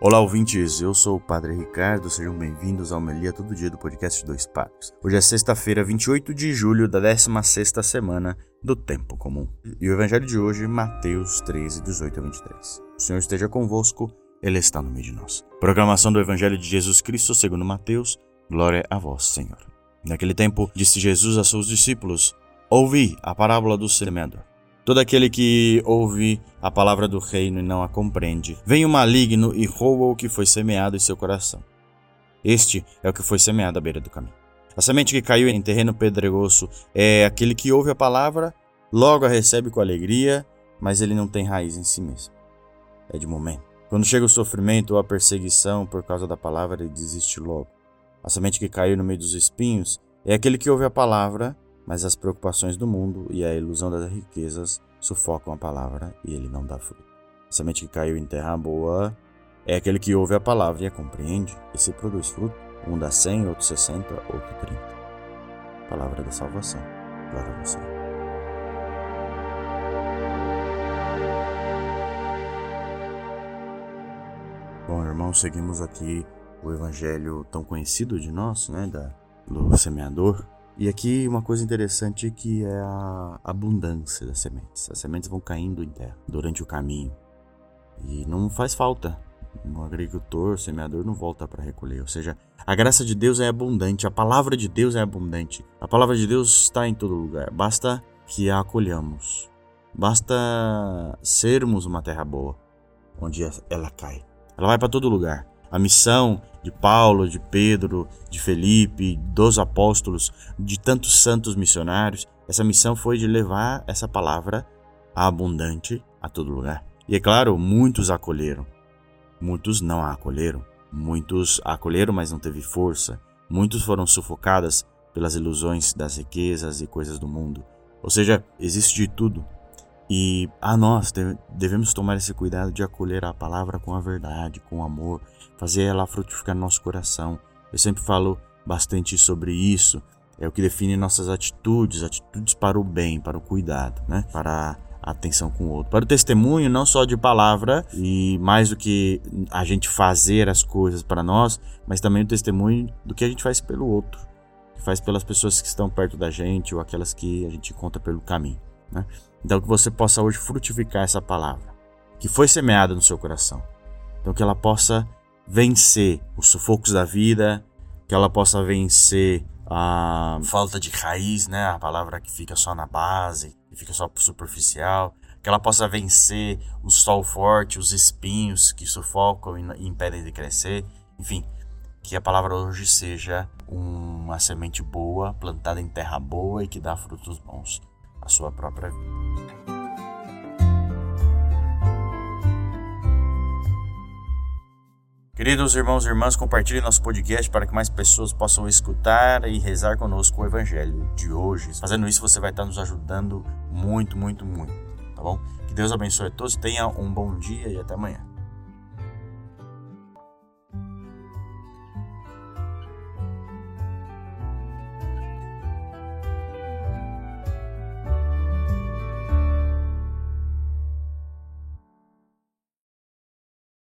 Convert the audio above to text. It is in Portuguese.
Olá, ouvintes. Eu sou o Padre Ricardo. Sejam bem-vindos ao Melia Todo Dia do podcast Dois Padres. Hoje é sexta-feira, 28 de julho da 16 semana do Tempo Comum. E o evangelho de hoje, Mateus 13, 18 a 23. O Senhor esteja convosco, Ele está no meio de nós. Proclamação do evangelho de Jesus Cristo segundo Mateus. Glória a vós, Senhor. Naquele tempo, disse Jesus a seus discípulos: Ouvi a parábola do semeador. Todo aquele que ouve a palavra do reino e não a compreende, vem o maligno e rouba o que foi semeado em seu coração. Este é o que foi semeado à beira do caminho. A semente que caiu em terreno pedregoso é aquele que ouve a palavra, logo a recebe com alegria, mas ele não tem raiz em si mesmo. É de momento. Quando chega o sofrimento ou a perseguição por causa da palavra, ele desiste logo. A semente que caiu no meio dos espinhos é aquele que ouve a palavra, mas as preocupações do mundo e a ilusão das riquezas sufocam a palavra e ele não dá fruto. Semente que caiu em terra boa é aquele que ouve a palavra e a compreende e se produz fruto. Um dá cem, outro sessenta, outro trinta. Palavra da salvação. Glória a você. Bom, irmãos, seguimos aqui o evangelho tão conhecido de nós, né, da, do semeador, e aqui uma coisa interessante que é a abundância das sementes. As sementes vão caindo em terra durante o caminho e não faz falta. Um agricultor, semeador não volta para recolher. Ou seja, a graça de Deus é abundante, a palavra de Deus é abundante. A palavra de Deus está em todo lugar. Basta que a acolhamos. Basta sermos uma terra boa, onde ela cai. Ela vai para todo lugar. A missão de Paulo, de Pedro, de Felipe, dos apóstolos, de tantos santos missionários, essa missão foi de levar essa palavra abundante a todo lugar. E é claro, muitos acolheram, muitos não a acolheram, muitos a acolheram, mas não teve força, muitos foram sufocadas pelas ilusões das riquezas e coisas do mundo. Ou seja, existe de tudo, e a nós devemos tomar esse cuidado de acolher a palavra com a verdade, com amor, fazer ela frutificar no nosso coração. Eu sempre falo bastante sobre isso. É o que define nossas atitudes, atitudes para o bem, para o cuidado, né? Para a atenção com o outro. Para o testemunho, não só de palavra e mais do que a gente fazer as coisas para nós, mas também o testemunho do que a gente faz pelo outro, que faz pelas pessoas que estão perto da gente ou aquelas que a gente encontra pelo caminho. Né? Então, que você possa hoje frutificar essa palavra que foi semeada no seu coração. Então, que ela possa vencer os sufocos da vida, que ela possa vencer a falta de raiz, né? A palavra que fica só na base, que fica só superficial, que ela possa vencer o sol forte, os espinhos que sufocam e impedem de crescer. Enfim, que a palavra hoje seja uma semente boa, plantada em terra boa e que dá frutos bons a sua própria vida. Queridos irmãos e irmãs, compartilhe nosso podcast para que mais pessoas possam escutar e rezar conosco o Evangelho de hoje. Fazendo isso, você vai estar nos ajudando muito, muito, muito, tá bom? Que Deus abençoe a todos, tenha um bom dia e até amanhã.